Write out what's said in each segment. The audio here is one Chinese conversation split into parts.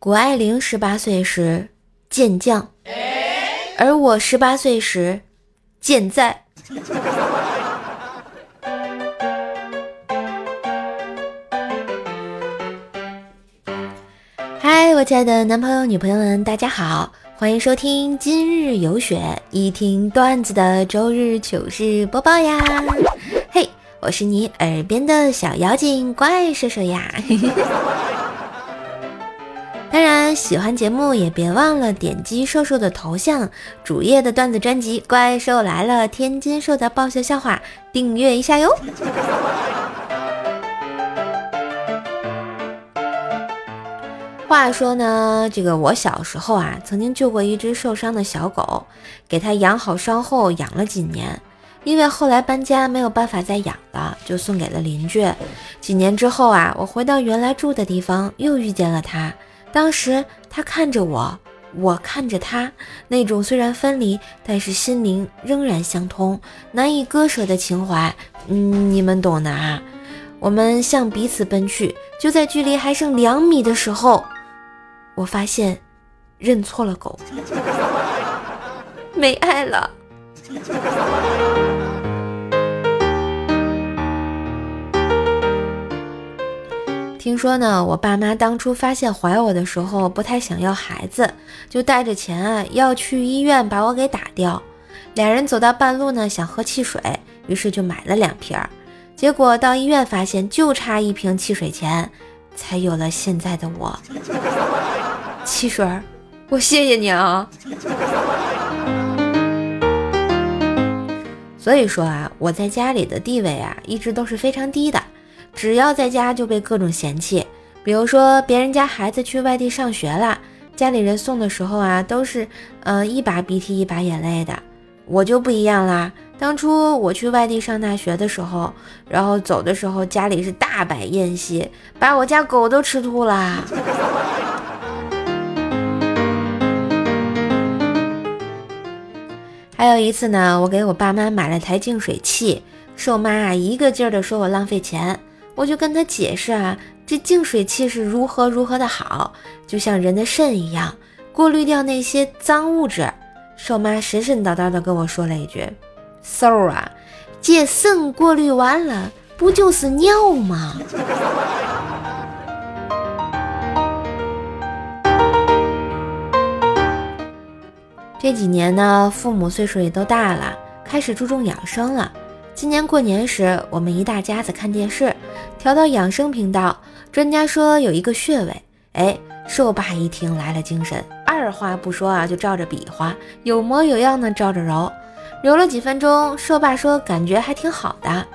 谷爱凌十八岁时健将，而我十八岁时健在。嗨，我亲爱的男朋友、女朋友们，大家好，欢迎收听今日有雪，一听段子的周日糗事播报呀！嘿，我是你耳边的小妖精怪兽兽呀！当然，喜欢节目也别忘了点击瘦瘦的头像，主页的段子专辑《怪兽来了》，天津兽的爆笑笑话，订阅一下哟。话说呢，这个我小时候啊，曾经救过一只受伤的小狗，给它养好伤后养了几年，因为后来搬家没有办法再养了，就送给了邻居。几年之后啊，我回到原来住的地方，又遇见了它。当时他看着我，我看着他，那种虽然分离，但是心灵仍然相通、难以割舍的情怀，嗯，你们懂的啊。我们向彼此奔去，就在距离还剩两米的时候。我发现认错了狗，没爱了。听说呢，我爸妈当初发现怀我的时候，不太想要孩子，就带着钱啊要去医院把我给打掉。俩人走到半路呢，想喝汽水，于是就买了两瓶。结果到医院发现，就差一瓶汽水钱，才有了现在的我。汽水，我谢谢你啊。所以说啊，我在家里的地位啊，一直都是非常低的。只要在家就被各种嫌弃。比如说，别人家孩子去外地上学了，家里人送的时候啊，都是嗯一把鼻涕一把眼泪的。我就不一样啦。当初我去外地上大学的时候，然后走的时候，家里是大摆宴席，把我家狗都吃吐啦。还有一次呢，我给我爸妈买了台净水器，瘦妈啊一个劲儿的说我浪费钱，我就跟他解释啊，这净水器是如何如何的好，就像人的肾一样，过滤掉那些脏物质。瘦妈神神叨叨的跟我说了一句：“瘦啊，这肾过滤完了，不就是尿吗？”这几年呢，父母岁数也都大了，开始注重养生了。今年过年时，我们一大家子看电视，调到养生频道，专家说有一个穴位，哎，瘦爸一听来了精神，二话不说啊，就照着比划，有模有样的照着揉，揉了几分钟，瘦爸说感觉还挺好的，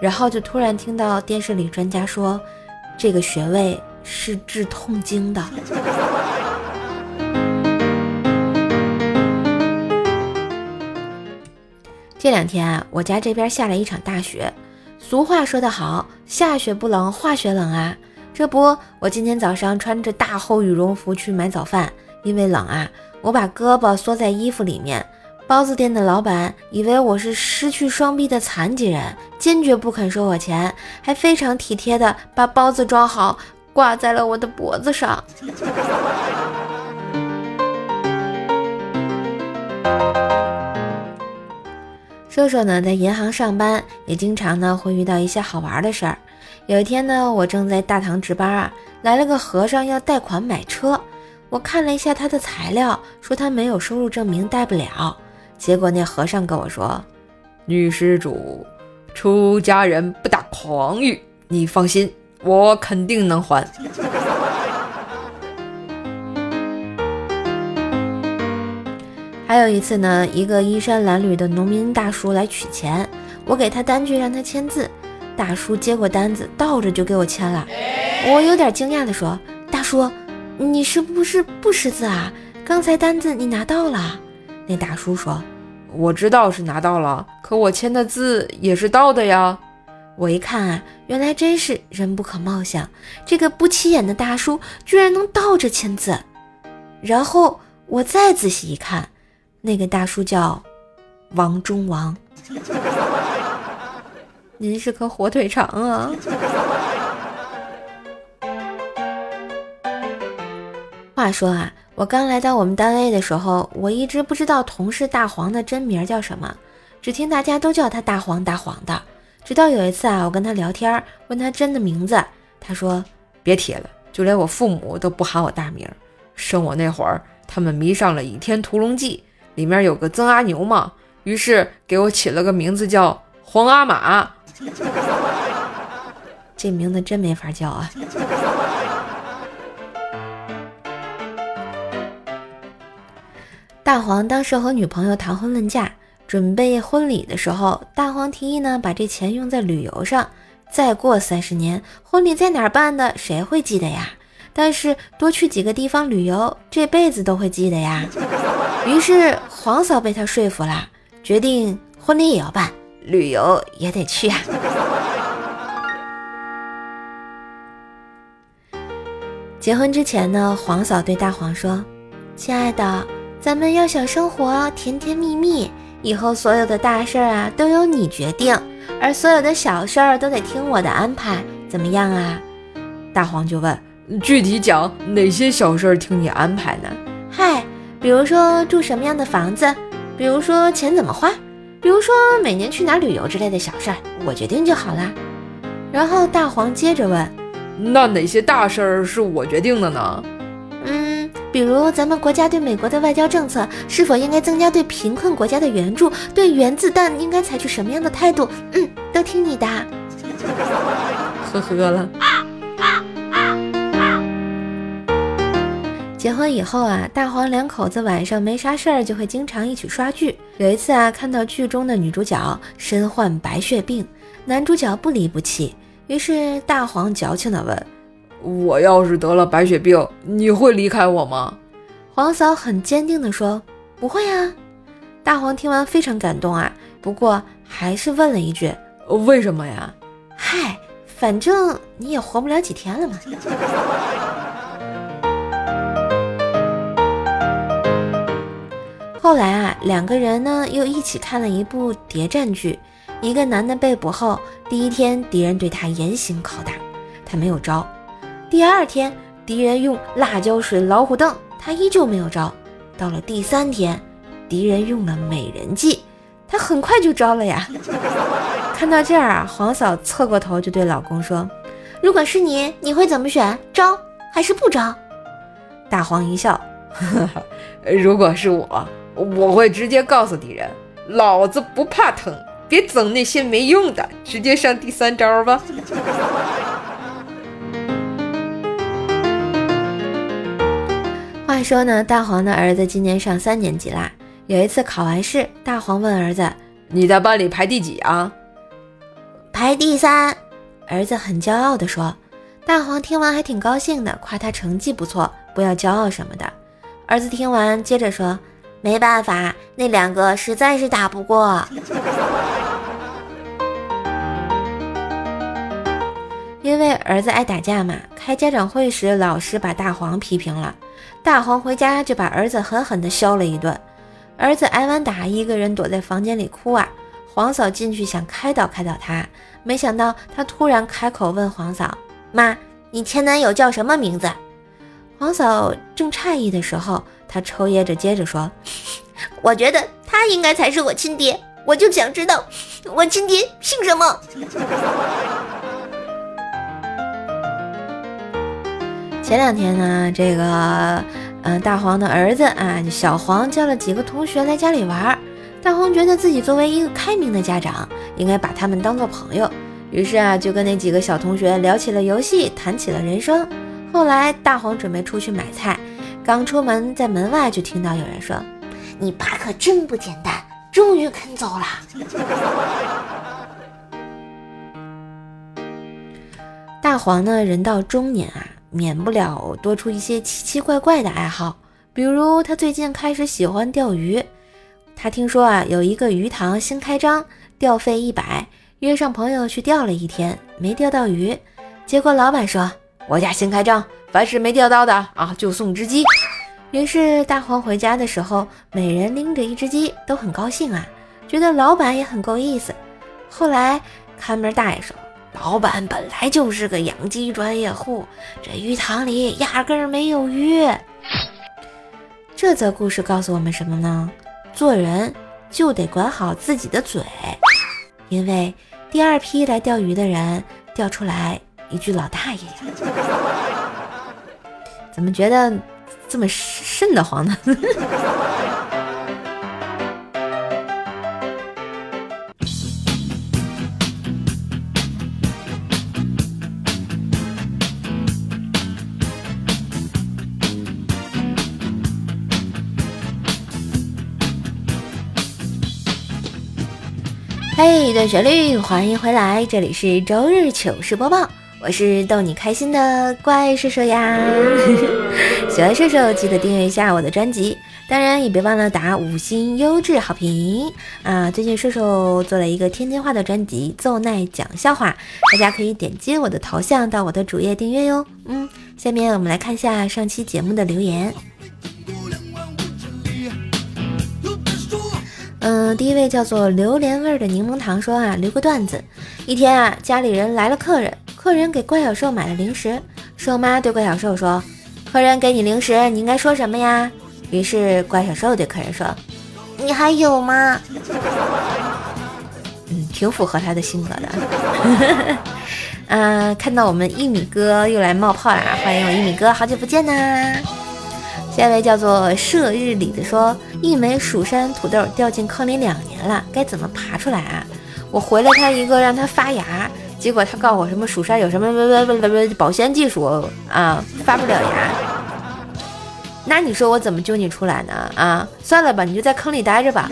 然后就突然听到电视里专家说，这个穴位是治痛经的。这两天啊，我家这边下了一场大雪。俗话说得好，下雪不冷，化雪冷啊。这不，我今天早上穿着大厚羽绒服去买早饭，因为冷啊，我把胳膊缩在衣服里面。包子店的老板以为我是失去双臂的残疾人，坚决不肯收我钱，还非常体贴的把包子装好，挂在了我的脖子上。瘦瘦呢，在银行上班，也经常呢会遇到一些好玩的事儿。有一天呢，我正在大堂值班啊，来了个和尚要贷款买车。我看了一下他的材料，说他没有收入证明，贷不了。结果那和尚跟我说：“女施主，出家人不打诳语，你放心，我肯定能还。”还有一次呢，一个衣衫褴褛的农民大叔来取钱，我给他单据让他签字，大叔接过单子，倒着就给我签了。我有点惊讶的说：“大叔，你是不是不识字啊？刚才单子你拿到了？”那大叔说：“我知道是拿到了，可我签的字也是倒的呀。”我一看啊，原来真是人不可貌相，这个不起眼的大叔居然能倒着签字。然后我再仔细一看。那个大叔叫王中王，您是颗火腿肠啊！话说啊，我刚来到我们单位的时候，我一直不知道同事大黄的真名叫什么，只听大家都叫他大黄大黄的。直到有一次啊，我跟他聊天，问他真的名字，他说：“别提了，就连我父母都不喊我大名。生我那会儿，他们迷上了《倚天屠龙记》，里面有个曾阿牛嘛，于是给我起了个名字叫黄阿玛。这名字真没法叫啊。”大黄当时和女朋友谈婚论嫁，准备婚礼的时候，大黄提议呢，把这钱用在旅游上。再过三十年，婚礼在哪儿办的，谁会记得呀？但是多去几个地方旅游，这辈子都会记得呀。于是黄嫂被他说服了，决定婚礼也要办，旅游也得去啊。结婚之前呢，黄嫂对大黄说：“亲爱的。”咱们要想生活甜甜蜜蜜，以后所有的大事儿啊都由你决定，而所有的小事儿都得听我的安排，怎么样啊？大黄就问：具体讲哪些小事儿听你安排呢？嗨，比如说住什么样的房子，比如说钱怎么花，比如说每年去哪旅游之类的小事儿，我决定就好啦。然后大黄接着问：那哪些大事儿是我决定的呢？嗯比如，咱们国家对美国的外交政策是否应该增加对贫困国家的援助？对原子弹应该采取什么样的态度？嗯，都听你的。呵呵了。结婚以后啊，大黄两口子晚上没啥事儿，就会经常一起刷剧。有一次啊，看到剧中的女主角身患白血病，男主角不离不弃，于是大黄矫情地问。我要是得了白血病，你会离开我吗？黄嫂很坚定地说：“不会啊。”大黄听完非常感动啊，不过还是问了一句：“为什么呀？”嗨，反正你也活不了几天了嘛。后来啊，两个人呢又一起看了一部谍战剧。一个男的被捕后，第一天敌人对他严刑拷打，他没有招。第二天，敌人用辣椒水、老虎凳，他依旧没有招。到了第三天，敌人用了美人计，他很快就招了呀。看到这儿啊，黄嫂侧过头就对老公说：“如果是你，你会怎么选？招还是不招？”大黄一笑：“ 如果是我，我会直接告诉敌人，老子不怕疼，别整那些没用的，直接上第三招吧。”话说呢，大黄的儿子今年上三年级啦。有一次考完试，大黄问儿子：“你在班里排第几啊？”“排第三。”儿子很骄傲地说。大黄听完还挺高兴的，夸他成绩不错，不要骄傲什么的。儿子听完接着说：“没办法，那两个实在是打不过。”因为儿子爱打架嘛，开家长会时，老师把大黄批评了。大黄回家就把儿子狠狠地削了一顿，儿子挨完打，一个人躲在房间里哭啊。黄嫂进去想开导开导他，没想到他突然开口问黄嫂：“妈，你前男友叫什么名字？”黄嫂正诧异的时候，他抽噎着接着说：“我觉得他应该才是我亲爹，我就想知道我亲爹姓什么。”前两天呢，这个，嗯，大黄的儿子啊，小黄叫了几个同学来家里玩。大黄觉得自己作为一个开明的家长，应该把他们当做朋友，于是啊，就跟那几个小同学聊起了游戏，谈起了人生。后来，大黄准备出去买菜，刚出门，在门外就听到有人说：“你爸可真不简单，终于肯走了。”大黄呢，人到中年啊。免不了多出一些奇奇怪怪的爱好，比如他最近开始喜欢钓鱼。他听说啊，有一个鱼塘新开张，钓费一百，约上朋友去钓了一天，没钓到鱼。结果老板说：“我家新开张，凡是没钓到的啊，就送只鸡。”于是大黄回家的时候，每人拎着一只鸡，都很高兴啊，觉得老板也很够意思。后来看门大爷说。老板本来就是个养鸡专业户，这鱼塘里压根儿没有鱼。这则故事告诉我们什么呢？做人就得管好自己的嘴，因为第二批来钓鱼的人钓出来一句老大爷呀，怎么觉得这么瘆得慌呢？嘿，段旋律，欢迎回来，这里是周日糗事播报，我是逗你开心的怪兽兽呀。喜欢兽兽记得订阅一下我的专辑，当然也别忘了打五星优质好评啊！最近兽兽做了一个天津话的专辑《奏奈讲笑话》，大家可以点击我的头像到我的主页订阅哟。嗯，下面我们来看一下上期节目的留言。嗯，第一位叫做榴莲味的柠檬糖说啊，留个段子。一天啊，家里人来了客人，客人给怪小兽买了零食。兽妈对怪小兽说：“客人给你零食，你应该说什么呀？”于是怪小兽对客人说：“你还有吗？” 嗯，挺符合他的性格的。嗯，看到我们一米哥又来冒泡了，欢迎我一米哥，好久不见呐！下一位叫做射日里的说，一枚蜀山土豆掉进坑里两年了，该怎么爬出来啊？我回了他一个，让他发芽，结果他告诉我什么蜀山有什么保鲜技术啊，发不了芽。那你说我怎么救你出来呢？啊，算了吧，你就在坑里待着吧。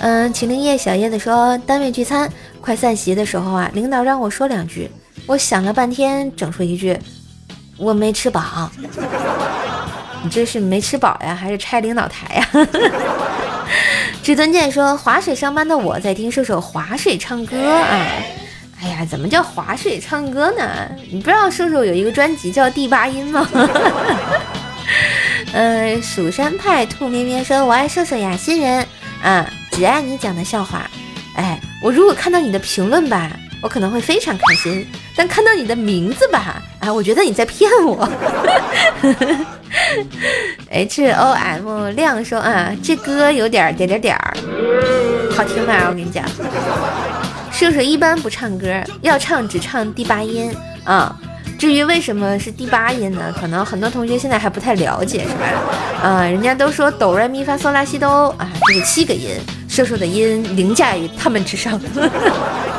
嗯，麒麟叶小叶子说，单位聚餐快散席的时候啊，领导让我说两句，我想了半天，整出一句。我没吃饱，你这是没吃饱呀，还是拆领导台呀？至尊剑说划水上班的我在听射手划水唱歌啊！哎呀，怎么叫划水唱歌呢？你不知道射手有一个专辑叫第八音吗？嗯，蜀山派兔咩咩说我爱射手呀，新人啊，只爱你讲的笑话。哎，我如果看到你的评论吧，我可能会非常开心。但看到你的名字吧，啊，我觉得你在骗我。H O M 亮说啊，这歌有点点点点儿，好听吗？我跟你讲，射手一般不唱歌，要唱只唱第八音啊。至于为什么是第八音呢？可能很多同学现在还不太了解，是吧？啊，人家都说哆来咪发嗦拉西哆啊，这是七个音，射手的音凌驾于他们之上。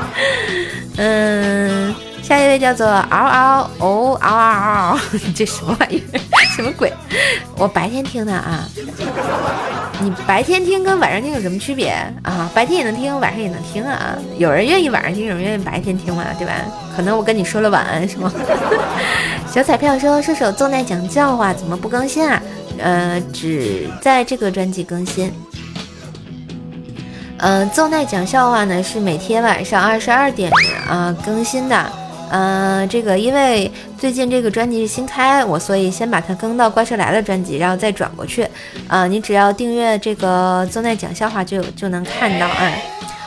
嗯。下一位叫做嗷嗷哦嗷嗷嗷，这什么玩意儿？什么鬼？我白天听的啊。你白天听跟晚上听有什么区别啊？白天也能听，晚上也能听啊。有人愿意晚上听，有人愿意白天听嘛，对吧？可能我跟你说了晚安是吗？小彩票说射手奏奈讲笑话怎么不更新啊？呃，只在这个专辑更新。嗯，奏奈讲笑话呢是每天晚上二十二点啊更新的。嗯，这个因为最近这个专辑是新开，我所以先把它更到怪兽来了专辑，然后再转过去。啊，你只要订阅这个邹奈讲笑话就就能看到啊。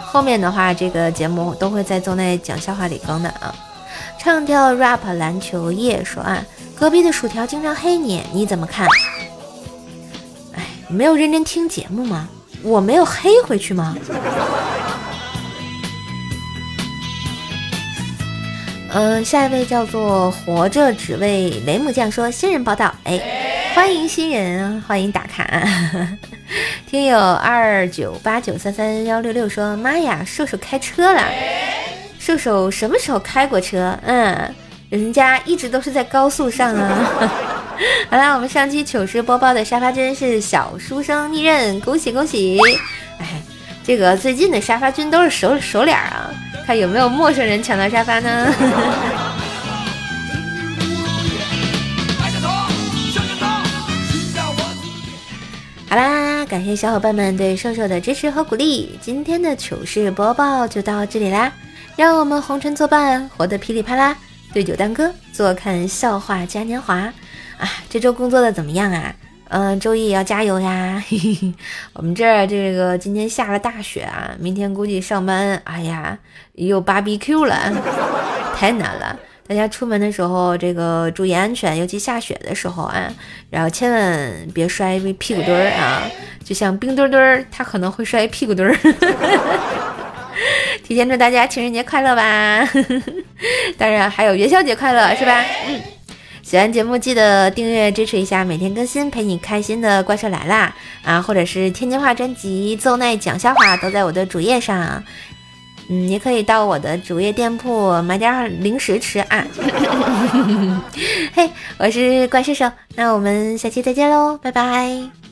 后面的话，这个节目都会在邹奈讲笑话里更的啊。唱跳 rap 篮球夜说啊，隔壁的薯条经常黑你，你怎么看？哎，没有认真听节目吗？我没有黑回去吗？嗯，下一位叫做活着只为雷姆酱说新人报道，哎，欢迎新人，欢迎打卡。听友二九八九三三幺六六说，妈呀，瘦瘦开车了，瘦瘦什么时候开过车？嗯，人家一直都是在高速上啊。好了，我们上期糗事播报的沙发君是小书生逆刃，恭喜恭喜！哎，这个最近的沙发君都是熟熟脸啊。看有没有陌生人抢到沙发呢？好啦，感谢小伙伴们对瘦瘦的支持和鼓励，今天的糗事播报就到这里啦。让我们红尘作伴，活得噼里啪啦，对酒当歌，坐看笑话嘉年华啊！这周工作的怎么样啊？嗯，周一也要加油呀！我们这儿这个今天下了大雪啊，明天估计上班，哎呀，又芭比 Q 了，太难了。大家出门的时候这个注意安全，尤其下雪的时候啊，然后千万别摔屁股墩儿啊，就像冰墩墩儿，他可能会摔屁股墩儿。提前祝大家情人节快乐吧！当然还有元宵节快乐，是吧？嗯，喜欢节目记得订阅支持一下，每天更新陪你开心的怪兽来啦啊，或者是天津话专辑奏奈讲笑话都在我的主页上，嗯，也可以到我的主页店铺买点零食吃啊。嘿，我是怪兽兽，那我们下期再见喽，拜拜。